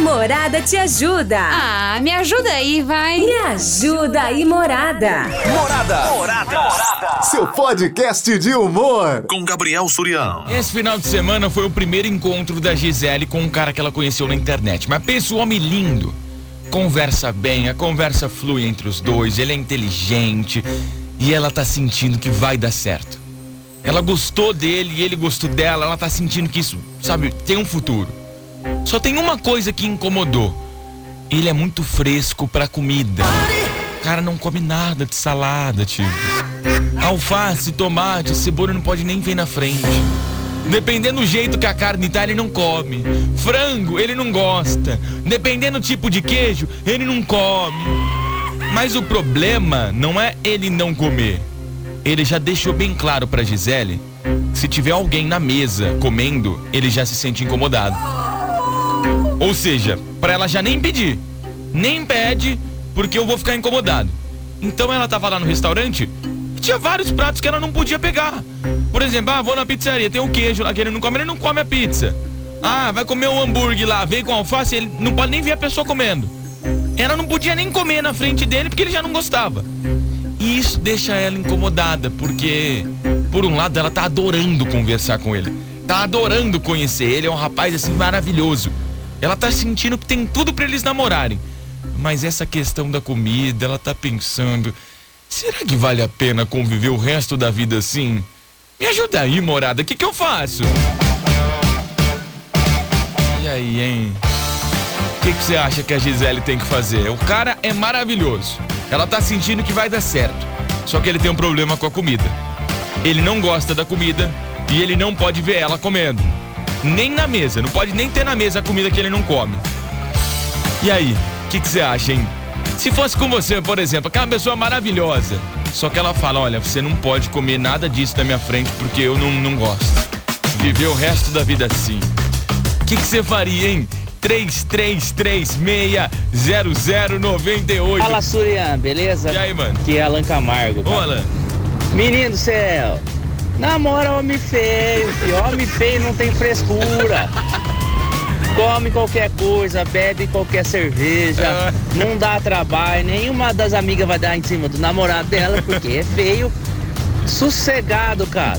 Morada te ajuda. Ah, me ajuda aí, vai. Me ajuda aí, Morada. Morada. Morada. Morada. Seu podcast de humor. Com Gabriel Surião. Esse final de semana foi o primeiro encontro da Gisele com um cara que ela conheceu na internet. Mas pensa o homem lindo. Conversa bem, a conversa flui entre os dois, ele é inteligente e ela tá sentindo que vai dar certo. Ela gostou dele e ele gostou dela, ela tá sentindo que isso, sabe, tem um futuro. Só tem uma coisa que incomodou. Ele é muito fresco pra comida. O cara não come nada de salada, tio. Alface, tomate, cebola não pode nem ver na frente. Dependendo do jeito que a carne tá, ele não come. Frango, ele não gosta. Dependendo do tipo de queijo, ele não come. Mas o problema não é ele não comer. Ele já deixou bem claro pra Gisele, se tiver alguém na mesa comendo, ele já se sente incomodado. Ou seja, para ela já nem pedir. Nem pede, porque eu vou ficar incomodado. Então ela tava lá no restaurante e tinha vários pratos que ela não podia pegar. Por exemplo, ah, vou na pizzaria, tem um queijo lá que ele não come, ele não come a pizza. Ah, vai comer um hambúrguer lá, vem com alface, ele não pode nem ver a pessoa comendo. Ela não podia nem comer na frente dele porque ele já não gostava. E isso deixa ela incomodada, porque, por um lado, ela tá adorando conversar com ele. Tá adorando conhecer ele, é um rapaz assim maravilhoso. Ela tá sentindo que tem tudo para eles namorarem. Mas essa questão da comida, ela tá pensando: será que vale a pena conviver o resto da vida assim? Me ajuda aí, morada, o que, que eu faço? E aí, hein? O que, que você acha que a Gisele tem que fazer? O cara é maravilhoso. Ela tá sentindo que vai dar certo. Só que ele tem um problema com a comida. Ele não gosta da comida e ele não pode ver ela comendo nem na mesa. Não pode nem ter na mesa a comida que ele não come. E aí, o que, que você acha, hein? Se fosse com você, por exemplo, aquela pessoa maravilhosa, só que ela fala: olha, você não pode comer nada disso na minha frente porque eu não, não gosto. Viver o resto da vida assim. O que, que você faria, hein? 33360098. Fala, Surian, beleza? E aí, mano? Que é Alan Camargo. Ô, Alan. Menino do céu, Namora homem feio, filho. Homem feio não tem frescura. Come qualquer coisa, bebe qualquer cerveja, Ah. não dá trabalho, nenhuma das amigas vai dar em cima do namorado dela, porque é feio. Sossegado, cara.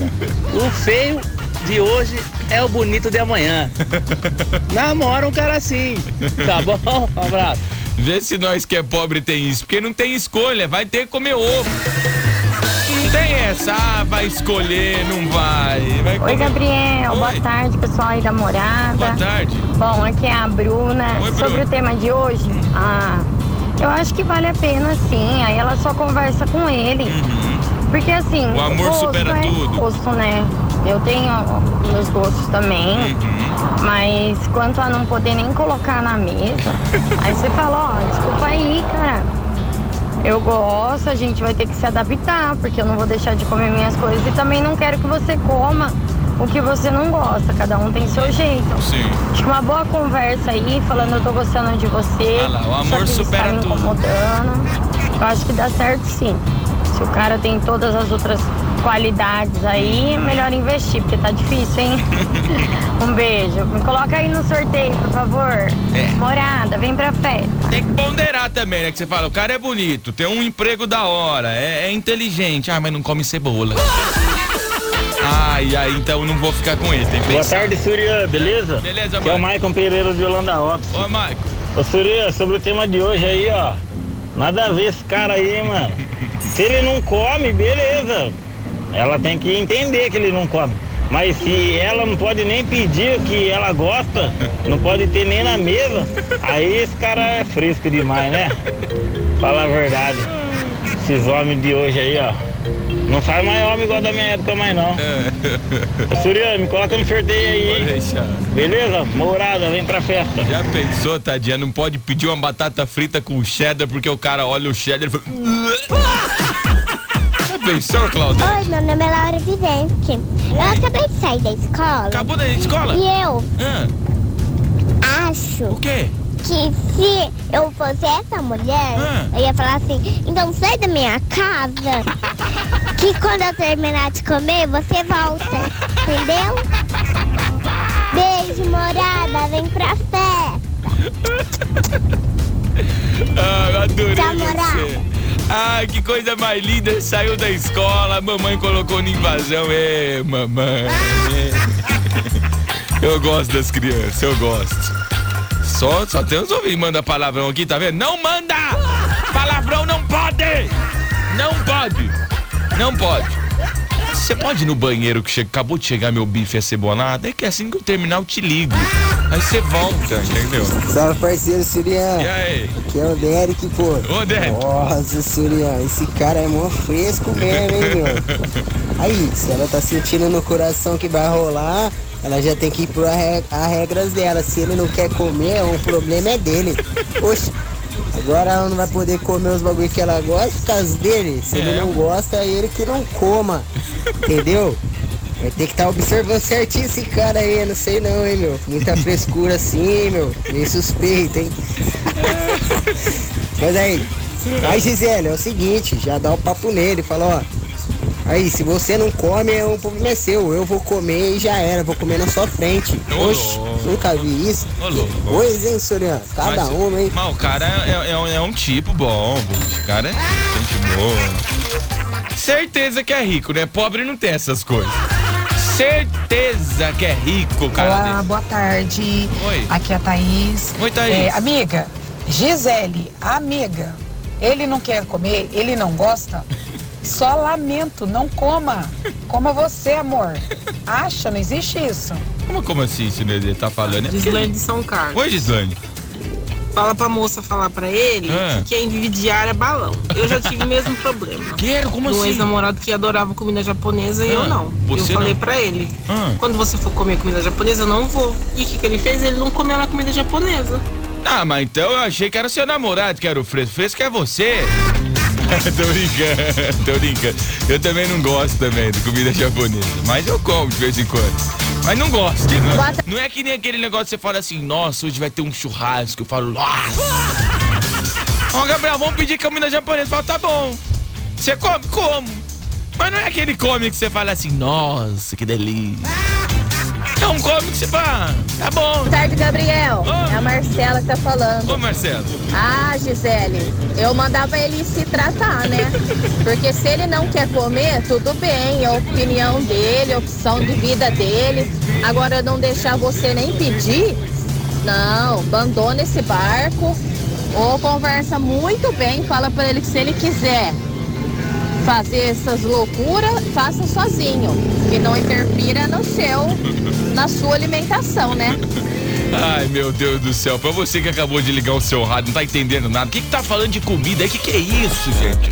O feio de hoje é o bonito de amanhã. Namora um cara assim. Tá bom? Um abraço. Vê se nós que é pobre tem isso, porque não tem escolha, vai ter que comer ovo. Tem essa, ah, vai escolher, não vai. vai Oi, Gabriel. Boa Oi. tarde, pessoal aí da morada. Boa tarde. Bom, aqui é a Bruna. Oi, Sobre Bruna. o tema de hoje, ah, eu acho que vale a pena sim. Aí ela só conversa com ele. Porque assim. Uhum. O amor gosto supera é tudo. Gosto, né? Eu tenho meus gostos também. Uhum. Mas quanto a não poder nem colocar na mesa, aí você fala, ó, desculpa aí, cara. Eu gosto, a gente vai ter que se adaptar, porque eu não vou deixar de comer minhas coisas e também não quero que você coma o que você não gosta. Cada um tem seu jeito. Sim. Acho que uma boa conversa aí, falando eu tô gostando de você. Ah lá, o amor supera tá me tudo. incomodando. Eu acho que dá certo sim. Se o cara tem todas as outras qualidades aí, é melhor investir, porque tá difícil, hein? um beijo. Me coloca aí no sorteio, por favor. É. Morada, vem pra festa. Tem que ponderar também, né? Que você fala, o cara é bonito, tem um emprego da hora, é, é inteligente. Ah, mas não come cebola. Ai, ai, então eu não vou ficar com ele, tem que Boa tarde, Surya, beleza? Beleza, Aqui é o. Maicon Pereira de Holanda Ops. Ô, Maico. Ô, Surya, sobre o tema de hoje aí, ó. Nada a ver esse cara aí, mano. Se ele não come, beleza. Ela tem que entender que ele não come. Mas se ela não pode nem pedir o que ela gosta, não pode ter nem na mesa, aí esse cara é fresco demais, né? Fala a verdade. Esses homens de hoje aí, ó. Não faz mais homem igual da minha época mais não. Surya, me coloca no sorteio aí, Pode hein? deixar. Beleza? Morada, vem pra festa. Já pensou, tadinha? Não pode pedir uma batata frita com cheddar porque o cara olha o cheddar e fala. Já pensou, Claudia? Oi, meu nome é Laura Vivente. Eu acabei de sair da escola Acabou da escola? e eu Ah, acho o quê? que se eu fosse essa mulher, Ah. eu ia falar assim, então sai da minha casa, que quando eu terminar de comer, você volta. Entendeu? Beijo, morada, vem pra festa. Ah, adorei Namorado. você. Ah, que coisa mais linda. Saiu da escola, a mamãe colocou no invasão. Ê, mamãe. Eu gosto das crianças, eu gosto. Só, só tem uns ouvintes que mandam palavrão aqui, tá vendo? Não manda! Palavrão não pode! Não pode! Não pode! Você pode ir no banheiro que acabou de chegar meu bife acebolado? É que assim que eu terminar eu te ligo. Aí você volta, entendeu? Salve parceiro Surian. E aí? Aqui é o Derek, pô. Ô, Derek. Nossa, Surian, esse cara é mó fresco mesmo, hein, meu? Aí, se ela tá sentindo no coração que vai rolar, ela já tem que ir por re- as regras dela. Se ele não quer comer, o problema é dele. Oxe, agora ela não vai poder comer os bagulho que ela gosta por causa dele. Se É. ele não gosta, é ele que não coma. Entendeu? Vai ter que estar observando certinho esse cara aí, eu não sei não, hein, meu. Muita frescura assim, meu. Meio suspeito, hein. Mas aí, aí Gisele, é o seguinte, já dá o papo nele, fala, ó. Aí, se você não come, é um problema é seu. Eu vou comer e já era, vou comer na sua frente. Oxe, nunca vi isso. Pois, hein, Soriano? Cada Mas- uma, hein? Mas o cara é, é um- é um tipo bom, o cara é gente boa. Certeza que é rico, né? Pobre não tem essas coisas. Certeza que é rico, cara. Olá, desse. boa tarde. Oi. Aqui é a Thaís. Oi, Thaís. É, amiga, Gisele, amiga, ele não quer comer, ele não gosta. Só lamento, não coma. Coma você, amor. Acha, não existe isso. Como, como assim, se ele tá falando? É Gislaine de São Carlos. Oi, Gislaine. Fala pra moça falar pra ele Ah. que quem vive é balão. Eu já tive o mesmo problema. Quero, como Um assim? ex-namorado que adorava comida japonesa e eu não. você eu falei não? pra ele, Ah. quando você for comer comida japonesa, eu não vou. E o que, que ele fez? Ele não comeu na comida japonesa. Ah, mas então eu achei que era seu namorado que era o fresco. Fresco é você. tô brincando, tô brincando. Eu também não gosto também de comida japonesa. Mas eu como de vez em quando. Mas não gosto. Não, não é que nem aquele negócio que você fala assim, nossa, hoje vai ter um churrasco. Eu falo, nossa. Ó, Gabriel, vamos pedir comida japonesa. Eu falo, tá bom. Você come? Como. Mas não é aquele come que você fala assim, nossa, que delícia. É um come que você fala, tá bom. Boa tarde, Gabriel. Ô. É a Marcela que tá falando. Ô, Marcelo. Ah, Gisele, eu mandava ele se tratar, né? Porque se ele não quer comer, tudo bem, é a opinião dele, a opção de vida dele. Agora, não deixar você nem pedir, não, abandona esse barco. Ou conversa muito bem, fala pra ele que se ele quiser fazer essas loucuras, faça sozinho. Que não interfira no seu, na sua alimentação, né? Ai, meu Deus do céu. Pra você que acabou de ligar o seu rádio, não tá entendendo nada. O que que tá falando de comida? O que que é isso, gente?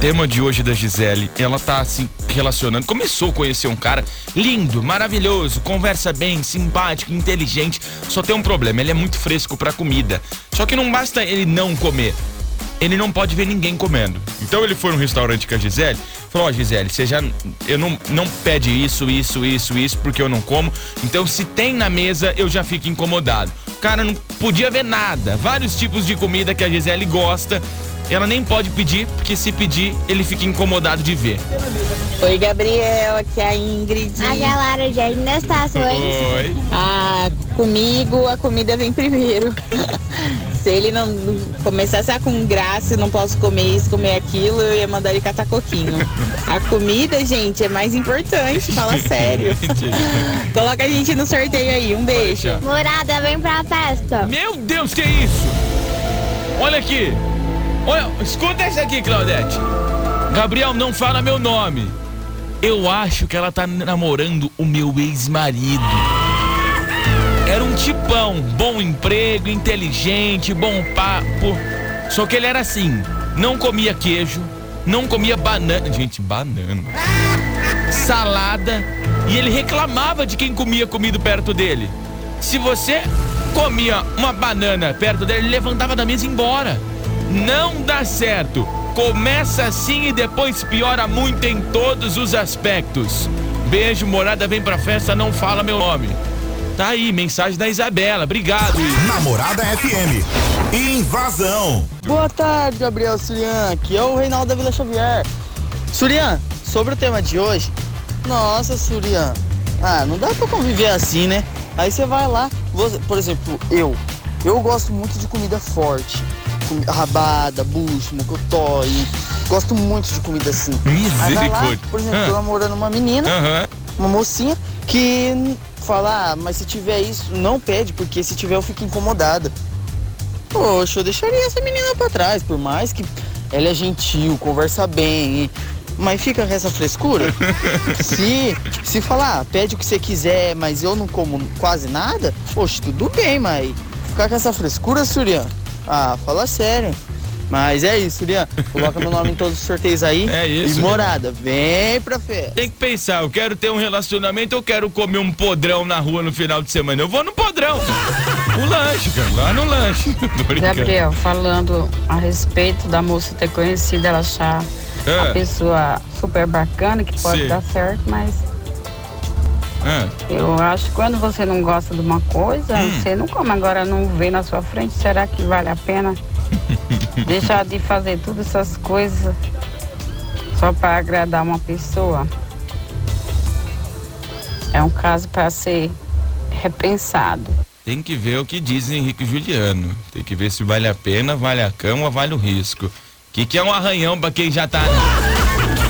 Tema de hoje da Gisele, ela tá se relacionando. Começou a conhecer um cara lindo, maravilhoso, conversa bem, simpático, inteligente. Só tem um problema, ele é muito fresco pra comida. Só que não basta ele não comer. Ele não pode ver ninguém comendo. Então ele foi num restaurante com a Gisele, falou: Ó, Gisele, você já. Eu não, não pede isso, isso, isso, isso, porque eu não como. Então se tem na mesa, eu já fico incomodado. O cara não podia ver nada. Vários tipos de comida que a Gisele gosta. Ela nem pode pedir, porque se pedir, ele fica incomodado de ver. Oi, Gabriel, aqui é a Ingrid. A galera já ainda está, Oi. Ah, comigo a comida vem primeiro. Se ele não começasse a com graça, não posso comer isso, comer aquilo, eu ia mandar ele catar coquinho. A comida, gente, é mais importante, fala sério. Coloca a gente no sorteio aí, um beijo. Morada, vem pra festa. Meu Deus, que é isso? Olha aqui. Olha, escuta essa aqui, Claudete. Gabriel, não fala meu nome. Eu acho que ela tá namorando o meu ex-marido. Era um tipão, bom emprego, inteligente, bom papo. Só que ele era assim, não comia queijo, não comia banana. Gente, banana. Salada. E ele reclamava de quem comia comida perto dele. Se você comia uma banana perto dele, ele levantava da mesa e ia embora. Não dá certo. Começa assim e depois piora muito em todos os aspectos. Beijo, morada, vem pra festa, não fala meu nome. Tá aí, mensagem da Isabela. Obrigado. Namorada FM. Invasão. Boa tarde, Gabriel Surian. Aqui é o Reinaldo da Vila Xavier. Surian, sobre o tema de hoje. Nossa, Surian. Ah, não dá pra conviver assim, né? Aí você vai lá, você- por exemplo, eu. Eu gosto muito de comida forte. Com- Rabada, bucho, mocotó e gosto muito de comida assim. Aí vai lá, Misericórdia. por exemplo, Ah. tô namorando uma menina, Aham. uma mocinha, que fala, ah, mas se tiver isso, não pede, porque se tiver eu fico incomodada. Poxa, eu deixaria essa menina pra trás, por mais que ela é gentil, conversa bem, e- mas fica com essa frescura. se, se falar, ah, pede o que você quiser, mas eu não como quase nada, poxa, tudo bem, mas ficar com essa frescura, Surian, ah, fala sério. Mas é isso, Surian. Coloca meu nome em todos os sorteios aí. É isso, E morada, vem pra festa. Tem que pensar, eu quero ter um relacionamento, eu quero comer um podrão na rua no final de semana. Eu vou no podrão. O lanche, cara, lá no lanche. Gabriel, falando a respeito da moça ter conhecido, ela achar Ah. a pessoa super bacana, que pode Sim. dar certo, mas Ah, eu acho que quando você não gosta de uma coisa, Hum. você não come agora, não vê na sua frente, será que vale a pena deixar de fazer todas essas coisas só para agradar uma pessoa? É um caso para ser repensado. tem que ver o que diz Henrique Juliano. Tem que ver se vale a pena, vale a cama, vale o risco. Que que é um arranhão pra quem já tá.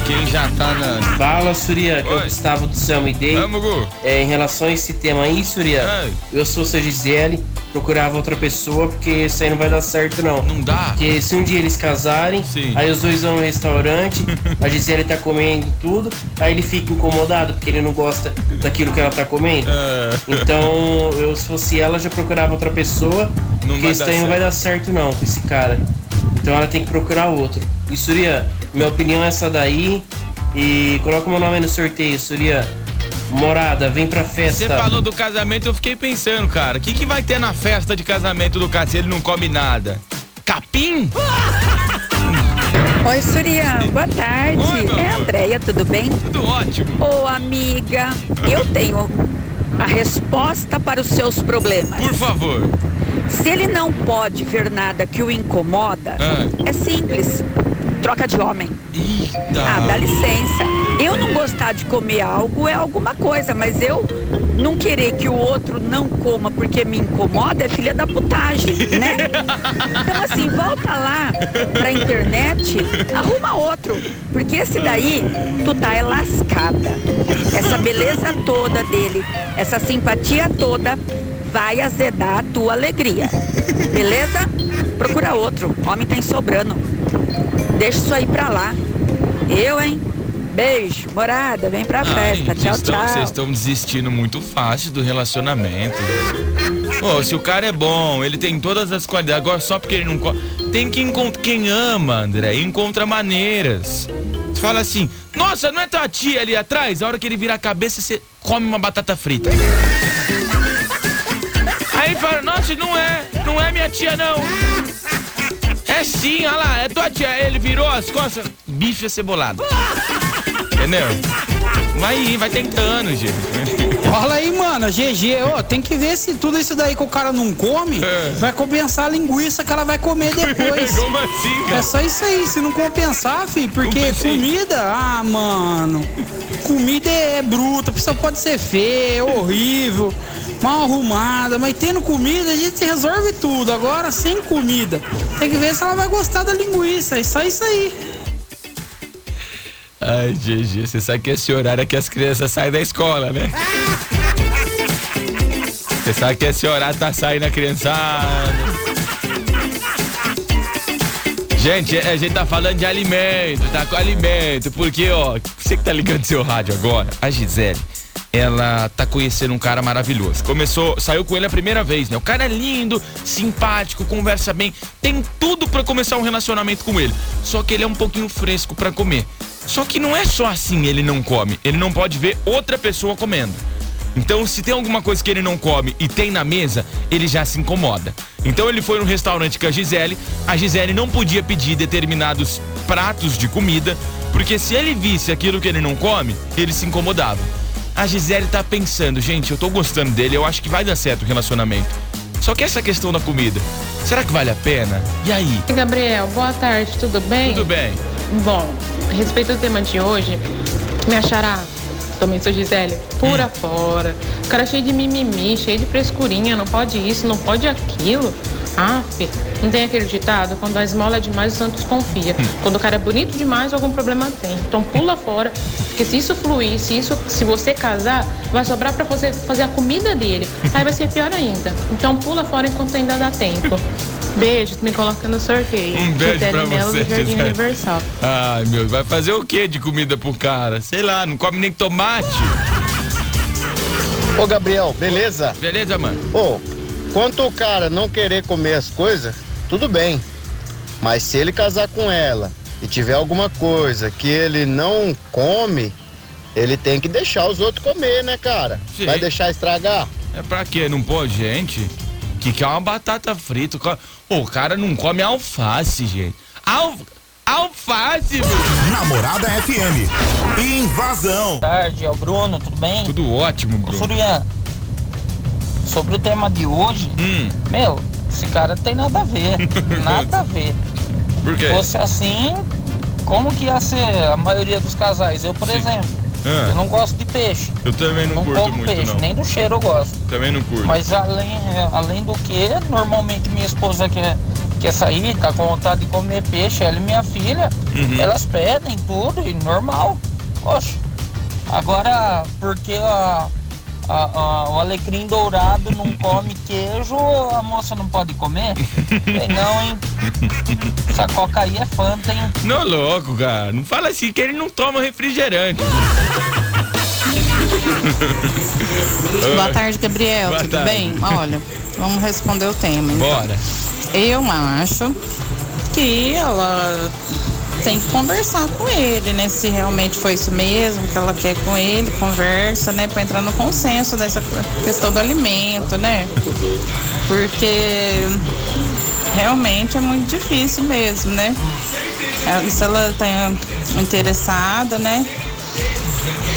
Quem já tá na. Fala, Surya, que é o Gustavo do Céu Me Dei. Vamos, Gu. É, em relação a esse tema aí, Surya, eu sou sua Gisele, procurava outra pessoa, porque isso aí não vai dar certo, não. Não dá? Porque se um dia eles casarem, aí os dois vão no restaurante, a Gisele tá comendo tudo, aí ele fica incomodado, porque ele não gosta daquilo que ela tá comendo. É. Então, eu, se fosse ela, já procurava outra pessoa, porque vai isso aí não vai certo. dar certo, não, com esse cara. Então ela tem que procurar outro. E Surya, minha opinião é essa daí. E coloca meu nome aí no sorteio, Surya. Morada, vem pra festa. Você falou do casamento, eu fiquei pensando, cara. O que, que vai ter na festa de casamento do cara se ele não come nada? Capim? Oi, Surya, boa tarde. é a Andréia, tudo bem? Tudo ótimo. Ô, amiga, eu tenho a resposta para os seus problemas. Por favor. Se ele não pode ver nada que o incomoda, é simples. Troca de homem. Ah, dá licença. Eu não gostar de comer algo é alguma coisa, mas eu não querer que o outro não coma porque me incomoda é filha da putagem, né? Então assim, volta lá pra internet, arruma outro. Porque esse daí, tu tá é lascada. Essa beleza toda dele, essa simpatia toda vai azedar a tua alegria. Beleza? Procura outro. Homem tem sobrando. Deixa isso aí pra lá. Eu, hein? Beijo, morada, vem pra festa. Ai, Tchau, vocês tão- tchau. Vocês estão desistindo muito fácil do relacionamento. Pô, se o cara é bom, ele tem todas as qualidades, agora só porque ele não come. Tem que encontrar. Quem ama, André, encontra maneiras. Você fala assim, nossa, não é tua tia ali atrás? A hora que ele virar a cabeça, você come uma batata frita. Aí fala, nossa, não é, não é minha tia não. É sim, olha lá, é tua tia. Ele virou as costas, bife cebolado. Entendeu? Vai ir, vai tentando, gente. Fala aí, mano, GG, ó, tem que ver se tudo isso daí que o cara não come, vai compensar a linguiça que ela vai comer depois. Como assim, cara? É só isso aí, se não compensar, filho, porque comida, ah, mano, comida é bruta, a pessoa pode ser feia, horrível, mal arrumada, mas tendo comida a gente resolve tudo. Agora, sem comida, tem que ver se ela vai gostar da linguiça, é só isso aí. Ai, GG, você sabe que esse horário é que as crianças saem da escola, né? Você sabe que esse horário tá saindo a criançada. Gente, a gente tá falando de alimento, tá com alimento, porque, ó, você que tá ligando seu rádio agora, a Gisele, ela tá conhecendo um cara maravilhoso. Começou, saiu com ele a primeira vez, né? O cara é lindo, simpático, conversa bem, tem tudo pra começar um relacionamento com ele. Só que ele é um pouquinho fresco pra comer. Só que não é só assim ele não come, ele não pode ver outra pessoa comendo. Então, se tem alguma coisa que ele não come e tem na mesa, ele já se incomoda. Então, ele foi no restaurante com a Gisele. A Gisele não podia pedir determinados pratos de comida, porque se ele visse aquilo que ele não come, ele se incomodava. A Gisele tá pensando, gente, eu tô gostando dele, eu acho que vai dar certo o relacionamento. Só que essa questão da comida, será que vale a pena? E aí? Gabriel, boa tarde, tudo bem? Tudo bem? Bom, a respeito do tema de hoje, me achará, Também sou Gisele, pura fora. O cara é cheio de mimimi, cheio de frescurinha, não pode isso, não pode aquilo. Fi, não tem aquele ditado? Quando a esmola é demais, o Santos confia. Quando o cara é bonito demais, algum problema tem. Então pula fora, porque se isso fluir, se, isso, se você casar, vai sobrar pra você fazer a comida dele. Aí vai ser pior ainda. Então pula fora enquanto ainda dá tempo. Beijo, me coloca no sorteio. Um beijo Gisele pra Melo, você, do Jardim Gisele. Universal. Ai, meu, vai fazer o que de comida pro cara? Sei lá, não come nem tomate. Ô Gabriel, beleza? Beleza, mano. Ô, quanto o cara não querer comer as coisas, tudo bem. Mas se ele casar com ela e tiver alguma coisa que ele não come, ele tem que deixar os outros comer, né, cara? Sim. Vai deixar estragar? É pra quê? Não pode, gente? Que quer uma batata frita. O cara não come alface, gente. Al... Alface, meu. Namorada FM. Invasão. Boa tarde, é o Bruno, tudo bem? Tudo ótimo, Ô, Bruno. Sobre o tema de hoje, Hum. meu, esse cara tem nada a ver. nada a ver. Por quê? Se fosse assim, como que ia ser a maioria dos casais? Eu, por exemplo, Ah. eu não gosto de peixe. Eu também não, Não curto muito, peixe, não. nem do cheiro eu gosto. Também não curto. Mas além, é, além do que, normalmente minha esposa quer, quer sair, tá com vontade de comer peixe, ela e minha filha, Uhum. elas pedem tudo e normal. Poxa. Agora, porque a, a- a- o alecrim dourado não come queijo, a moça não pode comer? Sei não, hein? Essa coca aí é fanta, hein? Não, louco, cara. Não fala assim que ele não toma refrigerante. Boa tarde, Gabriel. Boa Tudo tarde. bem? Olha, vamos responder o tema. então. Bora. Eu acho que ela tem que conversar com ele, né? Se realmente foi isso mesmo que ela quer com ele, conversa, né? Pra entrar no consenso dessa questão do alimento, né? Porque realmente é muito difícil mesmo, né? Se ela tá interessada, né?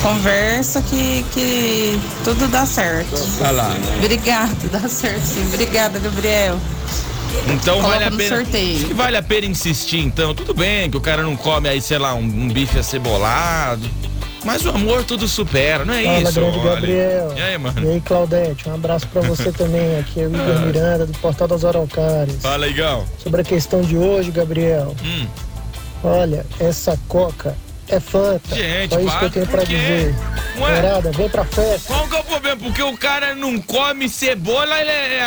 Conversa que, que tudo dá certo. Olha lá. Obrigada, dá certo sim. Obrigada, Gabriel. Então Coloca vale a pena. sorteio. Acho que vale a pena insistir, então. Tudo bem que o cara não come aí, sei lá, um, um bife acebolado. Mas o amor tudo supera, não é Fala, isso? grande olha. Gabriel. E aí, E mano? aí, Claudete, um abraço pra você também. Aqui é o Igor Miranda, do Portal das Araucárias. Fala, Igão. Sobre a questão de hoje, Gabriel. Hum. Olha, essa coca é fanta. Gente, Só isso que eu tenho pra dizer. Morada, vem pra festa. Qual que é o problema? Porque o cara não come cebola, ele é.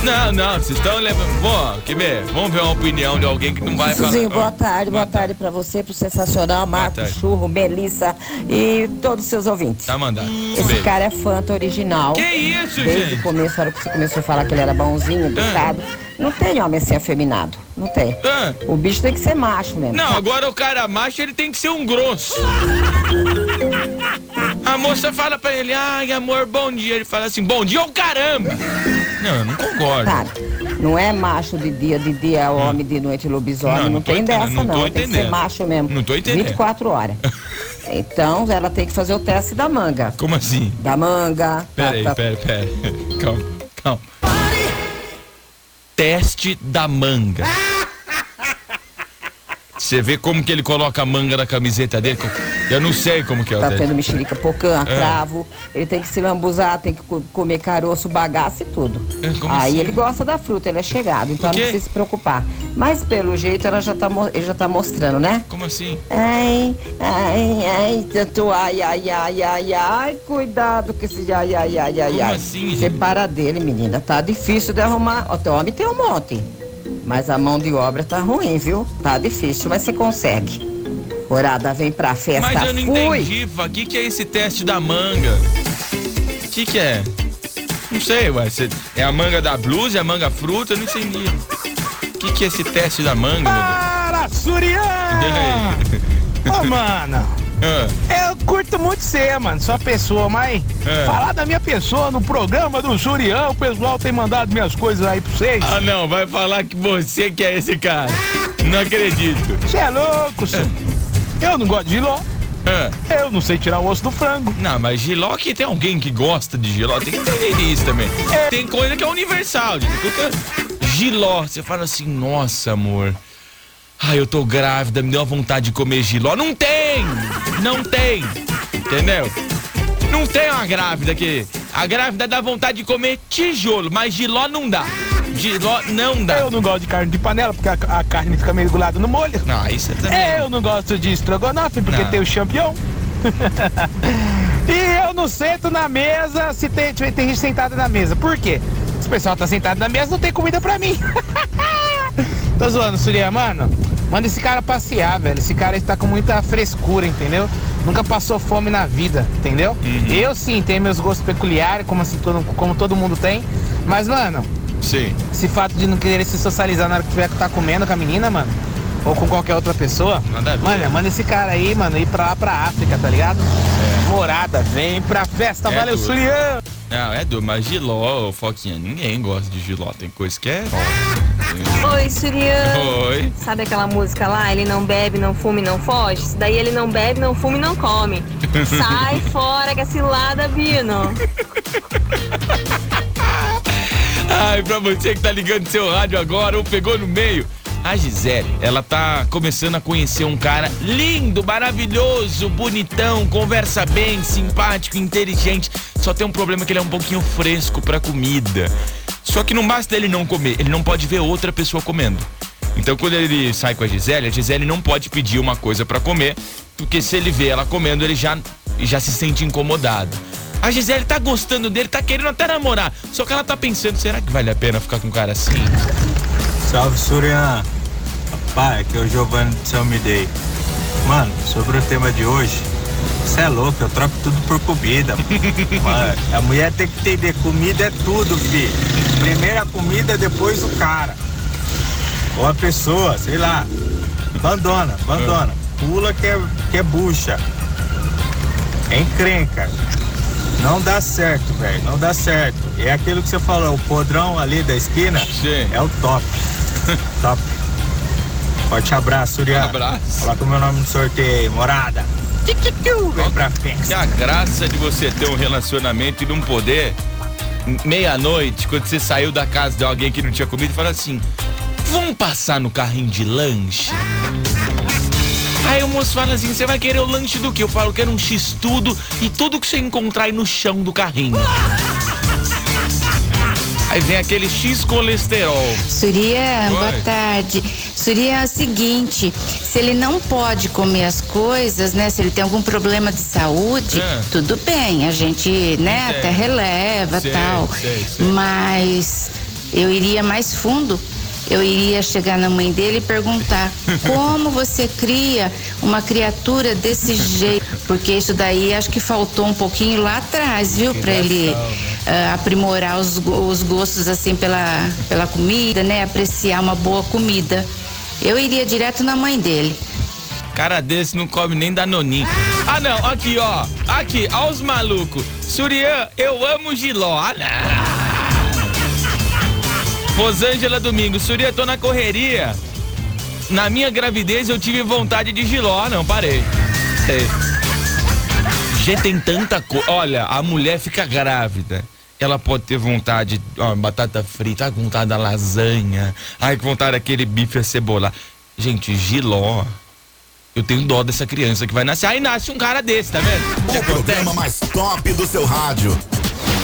Ah. Não, não, vocês estão levando. Bom, quer ver? Vamos ver uma opinião de alguém que não vai falar. Suzinho, boa tarde, boa tarde pra você, pro Sensacional, Marco, tarde. Churro, Melissa e todos os seus ouvintes. Tá mandado. Esse Beijo. cara é fanta original. Que isso, Desde gente? o começo, a hora que você começou a falar que ele era bonzinho, educado. Não tem homem assim afeminado. Não tem. Ah. O bicho tem que ser macho mesmo. Não, agora o cara macho, ele tem que ser um grosso. A moça fala pra ele, ai amor, bom dia. Ele fala assim, bom dia, ô caramba! Não, eu não concordo. Cara, não é macho de dia, de dia é homem, de noite lobisomem. Não, Não, tem entendendo, dessa, não não. tô Tem que ser entendendo. macho mesmo. Não tô entendendo. 24 horas. Então, ela tem que fazer o teste da manga. Como assim? Da manga. Pera aí, tá- pera, pera. Calma, calma. Teste da manga. Você vê como que ele coloca a manga na camiseta dele? Eu não sei como que é o Tá teste. tendo mexerica, pocã, É. cravo. Ele tem que se lambuzar, tem que co- comer caroço, bagaço e tudo. É, Aí assim? ele gosta da fruta, ele é chegado, então não precisa se preocupar. Mas pelo jeito ela já tá, ele já tá mostrando, né? Como assim? Ai, ai, ai, tanto ai, ai, ai, ai, ai, cuidado com esse ai, ai, ai, ai, Como ai. assim, gente? Separa dele, menina, tá difícil de arrumar. Ó, teu homem tem um monte, mas a mão de obra tá ruim, viu? Tá difícil, mas você consegue. Orada, vem pra festa, Mas eu não fui! entendi, Fá. O que, que é esse teste da manga? O que, que é? Não sei, ué. é a manga da blusa, é a manga fruta? Eu não entendi. O que, que é esse teste da manga? Para, Surian! Ô, mano, Ah, eu curto muito você, mano, sua pessoa, mas É. falar da minha pessoa no programa do Surian, o pessoal tem mandado minhas coisas aí pra vocês. ah, não. Vai falar que você que é esse cara. Não acredito. Você é louco, senhor. Eu não gosto de giló. Eu não sei tirar o osso do frango. Não, mas giló que tem alguém que gosta de giló, tem que entender isso também. Tem coisa que é universal, gente. Tudo- Giló, você fala assim, nossa, amor. Ai, eu tô grávida, me deu uma vontade de comer giló. Não tem! tem, não tem, entendeu? Não tem uma grávida que. A grávida dá vontade de comer tijolo, mas giló não dá. Giló não dá. Eu não gosto de carne de panela, porque a, a carne fica meio do no molho. Não, isso é também. Eu não gosto de estrogonofe, porque Não. tem o champignon. e eu não sento na mesa se tem, tem gente sentada na mesa. Por quê? Se o pessoal tá sentado na mesa, não tem comida pra mim. Tô zoando, Surya, mano. Manda esse cara passear, velho. Esse cara está com muita frescura, entendeu? Nunca passou fome na vida, entendeu? Eu sim tenho meus gostos peculiares, como, assim, todo, como todo mundo tem. Mas, mano, Sim. esse fato de não querer se socializar na hora que tiver que tá comendo com a menina, mano, ou com qualquer outra pessoa, Nada a ver. mano, manda esse cara aí, mano, ir pra lá pra África, tá ligado? Morada, vem pra festa, É valeu, duro. Sulian! Não, é duro, mas giló, ô, Foquinha, ninguém gosta de giló. Tem coisa que é. Oi, Surya. Oi. Sabe aquela música lá? Ele não bebe, não fume, não foge? Isso daí ele não bebe, não fume, não come. Sai fora, que é cilada, Bino. Ai, pra você que tá ligando seu rádio agora ou pegou no meio. A Gisele, ela tá começando a conhecer um cara lindo, maravilhoso, bonitão, conversa bem, simpático, inteligente. Só tem um problema que ele é um pouquinho fresco pra comida. Só que não basta ele não comer, ele não pode ver outra pessoa comendo. Então quando ele sai com a Gisele, a Gisele não pode pedir uma coisa pra comer, porque se ele vê ela comendo, ele já, já se sente incomodado. A Gisele tá gostando dele, tá querendo até namorar. Só que ela tá pensando, será que vale a pena ficar com um cara assim? Salve, Surian. Pai, aqui é o Giovanni de São Midei. Mano, sobre o tema de hoje, você é louco, eu troco tudo por comida. Mano, a mulher tem que entender, comida é tudo, filho. Primeiro a comida, depois o cara. Ou a pessoa, sei lá. Abandona, abandona. Pula que é, que é bucha. É encrenca. Não dá certo, velho. Não dá certo. É aquilo que você falou, o podrão ali da esquina é o top. top. Forte abraço, Surian. Abraço. Coloca o meu nome no sorteio morada. Vem pra festa. Que a graça de você ter um relacionamento e não poder, meia-noite, quando você saiu da casa de alguém que não tinha comido, falar assim: vamos passar no carrinho de lanche? O moço fala assim: você vai querer o lanche do que? Eu falo: quero um x-tudo e tudo que você encontrar aí no chão do carrinho. Aí vem aquele X colesterol. Surya, Oi. boa tarde. Surya, é o seguinte, se ele não pode comer as coisas, né? Se ele tem algum problema de saúde, É. tudo bem, a gente, né, Sei. até releva Sei, tal. sei, sei. Mas eu iria mais fundo. Eu iria chegar na mãe dele e perguntar como você cria uma criatura desse jeito, porque isso daí acho que faltou um pouquinho lá atrás, viu, para ele ah, aprimorar os, os gostos assim pela, pela comida, né, apreciar uma boa comida. Eu iria direto na mãe dele. Cara desse não come nem danoninho. Ah, não, aqui, ó. Aqui, ó os malucos. Surian, eu amo giló. Ah, não. Rosângela Domingos, Surian, tô na correria. Na minha gravidez eu tive vontade de giló. Ah, não, parei. Gente, tem tanta coisa. Olha, a mulher fica grávida. Ela pode ter vontade, ó, batata frita, com vontade da lasanha, ai, com vontade daquele bife acebolado. Gente, giló. Eu tenho dó dessa criança que vai nascer. Aí nasce um cara desse, tá vendo? O programa mais top do seu rádio.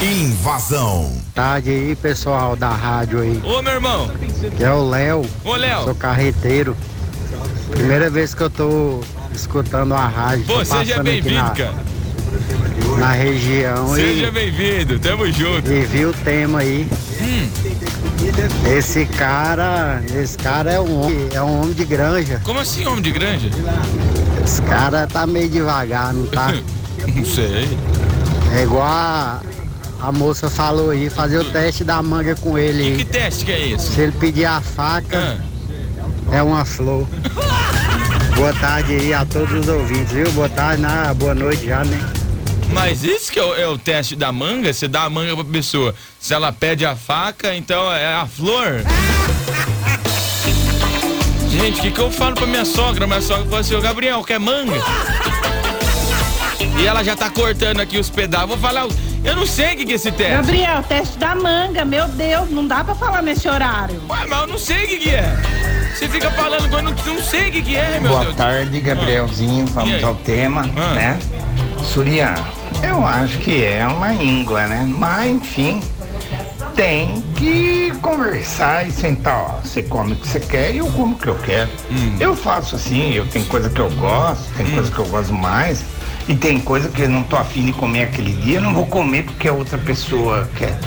Invasão. Tarde aí, pessoal da rádio aí. Ô, meu irmão. Que é o Léo. Ô, Léo. Sou carreteiro. Primeira vez que eu tô escutando a rádio. Pô, seja bem-vindo, na- cara. Na região Seja bem-vindo, tamo junto. e vi o tema aí. Hum. Esse cara, esse cara é um homem, é um homem de granja. Como assim, homem de granja? Esse cara tá meio devagar, não tá? Não sei. É igual a, a moça falou aí, fazer o teste da manga com ele Que aí. teste que é esse? Se ele pedir a faca, é uma flor. Boa tarde aí a todos os ouvintes, viu? Boa tarde, na, boa noite já, né? Mas isso que é o, é o teste da manga? Você dá a manga pra pessoa. Se ela pede a faca, então é a flor? Gente, o que, que eu falo pra minha sogra? Minha sogra fala assim, ô Gabriel, quer manga? E ela já tá cortando aqui os pedaços. Vou falar. Eu não sei o que, que é esse teste. Gabriel, teste da manga, meu Deus, não dá pra falar nesse horário. Ué, mas eu não sei o que, que é. Você fica falando que eu não, não sei o que, que é, meu Boa Deus. tarde, Gabrielzinho. E Vamos ao tema, Ah. né? Surya, eu acho que é uma íngua, né? Mas, enfim, tem que conversar e sentar, ó. Você come o que você quer e eu como o que eu quero. Hum. Eu faço assim, eu tenho coisa que eu gosto, tem coisa que eu gosto mais. E tem coisa que eu não tô afim de comer aquele dia, eu não vou comer porque a outra pessoa quer.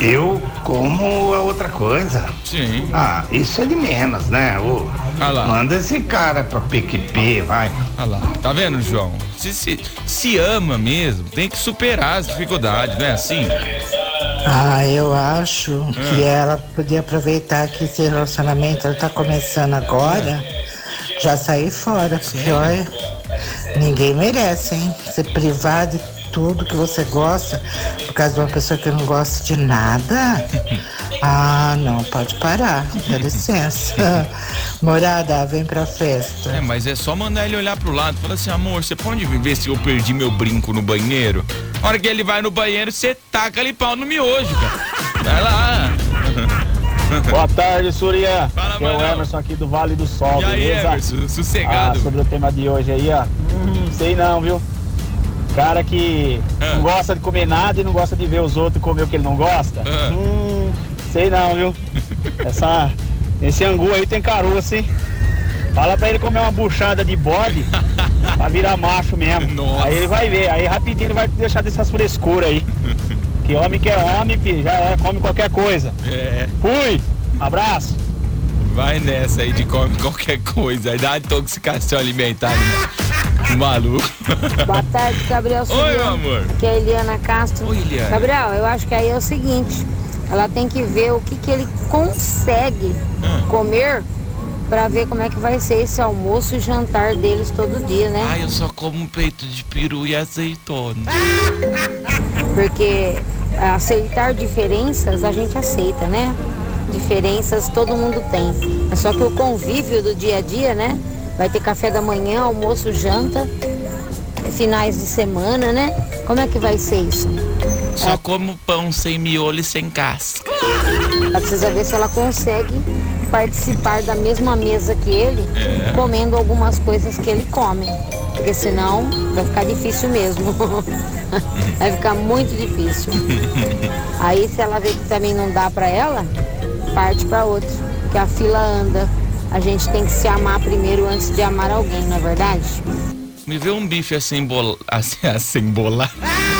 Eu como a outra coisa. Sim. Ah, isso é de menos, né? Ô, Ah lá. Manda esse cara pra PQP, vai. Olha lá, tá vendo, João? Se, se, se ama mesmo, tem que superar as dificuldades, não é assim? Ah, eu acho que Ah. ela podia aproveitar que esse relacionamento está começando agora, já sair fora, porque olha, ninguém merece, hein? Ser privado de tudo que você gosta por causa de uma pessoa que não gosta de nada. Ah, não, pode parar, dá licença. Morada, vem pra festa. É, mas é só mandar ele olhar pro lado e falar assim, amor, você pode ver se eu perdi meu brinco no banheiro? Na hora que ele vai no banheiro, você taca ali pau no miojo, cara. Vai lá. Boa tarde, Surya. Fala, é o. Emerson aqui do Vale do Sol, E aí, beleza? Emerson, sossegado. Ah, sobre o tema de hoje aí, ó. Hum, sei não, viu? Cara que Ah. não gosta de comer nada e não gosta de ver os outros comer o que ele não gosta. Ah. Hum, sei não, viu? Essa, esse angu aí tem caroço, hein? Fala pra ele comer uma buchada de bode pra virar macho mesmo. Aí ele vai ver, aí rapidinho ele vai deixar dessas frescuras aí. Que homem que é homem, filho, já é, come qualquer coisa. É. Fui! Abraço! Vai nessa aí de comer qualquer coisa. Aí dá uma intoxicação alimentar no maluco. Boa tarde, Gabriel Oi, meu amor. Aqui é a Eliana Castro. Oi, Eliana. Gabriel, eu acho que aí é o seguinte: ela tem que ver o que, que ele consegue Ah. comer pra ver como é que vai ser esse almoço e jantar deles todo dia, né? Ai, eu só como um peito de peru e azeitona. Porque aceitar diferenças a gente aceita, né? Diferenças todo mundo tem. É só que o convívio do dia a dia, né? Vai ter café da manhã, almoço, janta, finais de semana, né? Como é que vai ser isso? Só como pão sem miolo e sem casca. Ela precisa ver se ela consegue participar da mesma mesa que ele, É. comendo algumas coisas que ele come. Porque senão vai ficar difícil mesmo. vai ficar muito difícil. Aí se ela vê que também não dá pra ela, parte pra outro. Que a fila anda. A gente tem que se amar primeiro antes de amar alguém, não é verdade? Me vê um bife acembol... assim, acembolado. Me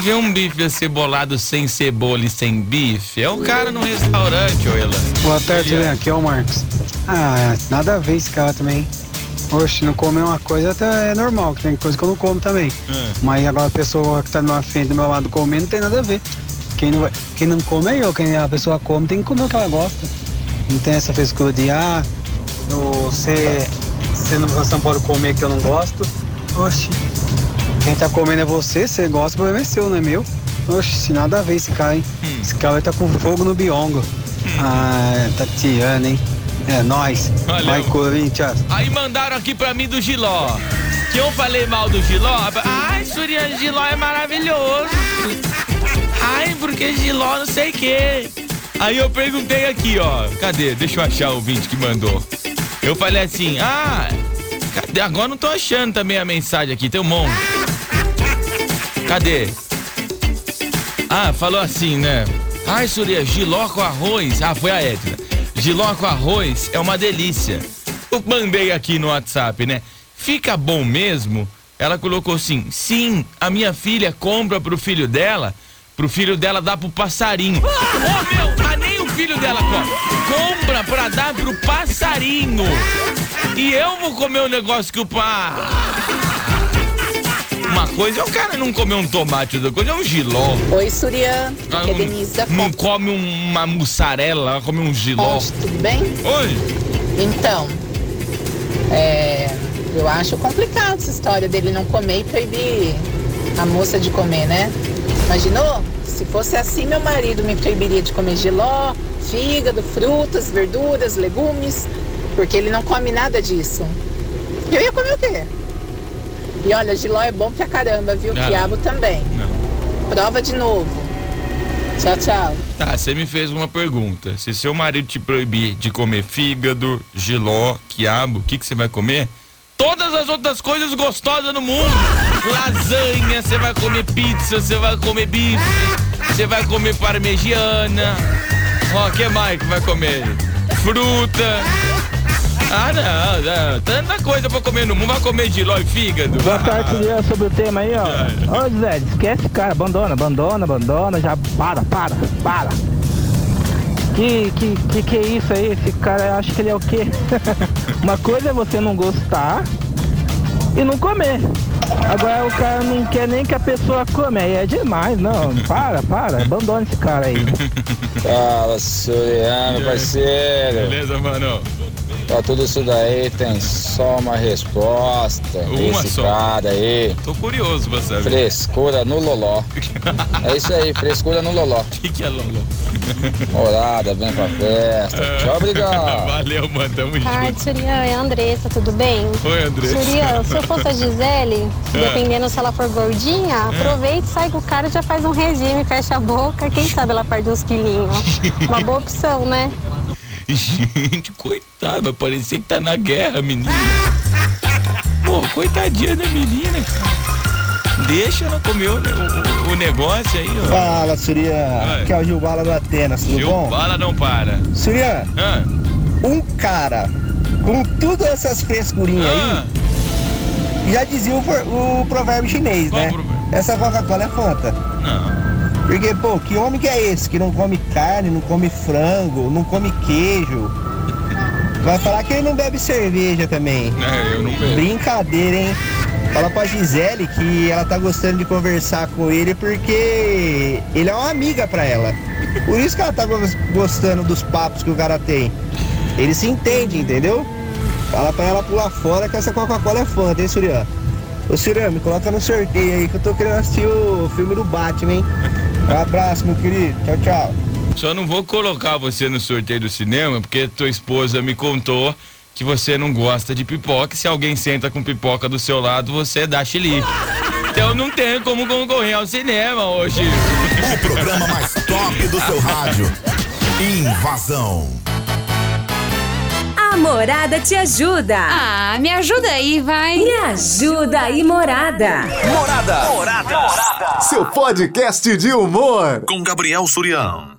vê um bife acebolado sem cebola e sem bife. É o cara no restaurante, ô Elan. Boa tarde, Leandro. Aqui é o Marcos. Ah, nada a ver esse cara também. Oxe, não comer uma coisa até é normal, que tem coisa que eu não como também. Mas agora a pessoa que tá na frente do meu lado comendo não tem nada a ver. Quem não, quem não come é eu, quem a pessoa come tem que comer o que ela gosta. Não tem essa frescura de, ah, você, não, você não pode comer que eu não gosto. Oxe, quem tá comendo é você, você gosta, o problema é seu, não é meu. Oxe, nada a ver esse cara, hein? Esse cara tá com fogo no biongo. Ah, Tatiana, hein? É nóis. Valeu. Vai, Corinthians. Aí mandaram aqui pra mim do Giló. Que eu falei mal do Giló. Ai, Surya, Giló é maravilhoso. Ai, porque Giló não sei o quê. Aí eu perguntei aqui, ó. Cadê? Deixa eu achar o vídeo que mandou. Eu falei assim, ah, cadê? Agora não tô achando também a mensagem aqui, tem um monte. Cadê? Ah, falou assim, né? Ai, Surya, giló com arroz. Ah, foi a Edna. Giló com arroz é uma delícia. Eu mandei aqui no WhatsApp, né? Fica bom mesmo? Ela colocou assim: sim, a minha filha compra pro filho dela, pro filho dela dar pro passarinho. Ô meu, mas nem o filho dela compra. Compra pra dar pro passarinho. E eu vou comer o negócio que o pá. Uma coisa é o cara não comer um tomate, outra coisa é um giló. Oi, Surya. Ah, é Denise da Não come um- uma mussarela, ela come um giló. Fonte, tudo bem? Oi. Então, é, eu acho complicado essa história dele não comer e proibir a moça de comer, né? Imaginou? Se fosse assim, meu marido me proibiria de comer giló, fígado, frutas, verduras, legumes, porque ele não come nada disso. Eu ia comer o quê? E olha, giló é bom pra caramba, viu? Ah. Quiabo também. Prova de novo. Tchau, tchau. Tá, você me fez uma pergunta. Se seu marido te proibir de comer fígado, giló, quiabo, o que, que você vai comer? Todas as outras coisas gostosas no mundo. Lasanha, você vai comer pizza, você vai comer bife, você vai comer parmegiana. Ó, o que mais que vai comer? Fruta. Ah, não, não. Tanta coisa pra comer no mundo. Vai comer giló e fígado. Boa tarde, Juliano, sobre o tema aí, ó. Ô, Zé, esquece, cara. Abandona, abandona, abandona. Já para, para, para. Que, que, que, que é isso aí? Esse cara acha que ele é o quê? Uma coisa é você não gostar e não comer. Agora o cara não quer nem que a pessoa come, aí é demais, não. Para, para, abandona esse cara aí. Fala, Suriano, parceiro. Beleza, mano? Pra tudo isso daí tem só uma resposta. Uma Esse só. cara aí. Tô curioso pra saber. Frescura no loló. É isso aí, frescura no loló. O que, que é Lolo? Morada, vem pra festa. Tchau, obrigado. Valeu, mano. Tamo junto. tarde, Surian. É a Andressa, tudo bem? Oi, Andressa. Surian, se eu fosse a Gisele, É. dependendo se ela for gordinha, aproveita, sai com o cara e já faz um regime, fecha a boca. Quem sabe ela perde uns quilinhos. Uma boa opção, né? Gente, coitado, vai parecer que tá na guerra, menina. Pô, coitadinha da menina, cara. Deixa ela comer o, o- o negócio aí, ó. Fala, Surian. Aqui é o Gilbala do Atenas, tudo Gil, bom? bala não para. Surian, Ah, um cara com todas essas frescurinhas Ah. aí, já dizia o, o provérbio chinês, né? Essa Coca-Cola é Fanta. Não. Porque, pô, que homem que é esse que não come carne, não come frango, não come queijo? Vai falar que ele não bebe cerveja também. É, eu não bebo. Brincadeira, hein? Fala pra Gisele que ela tá gostando de conversar com ele porque ele é uma amiga pra ela. Por isso que ela tá gos- gostando dos papos que o cara tem. Ele se entende, entendeu? Fala pra ela pular fora que essa Coca-Cola é fã, hein, Surian? Ô Surian, me coloca no sorteio aí que eu tô querendo assistir o filme do Batman, hein? Um abraço, meu querido. Tchau, tchau. Só não vou colocar você no sorteio do cinema, porque tua esposa me contou que você não gosta de pipoca. e Se alguém senta com pipoca do seu lado, você dá chilique. Então não tem como concorrer ao cinema hoje. O programa mais top do seu rádio. Invasão. A Morada te ajuda. Ah, me ajuda aí, vai. Me ajuda aí, Morada. Morada. Seu podcast de humor. Com Gabriel Surião.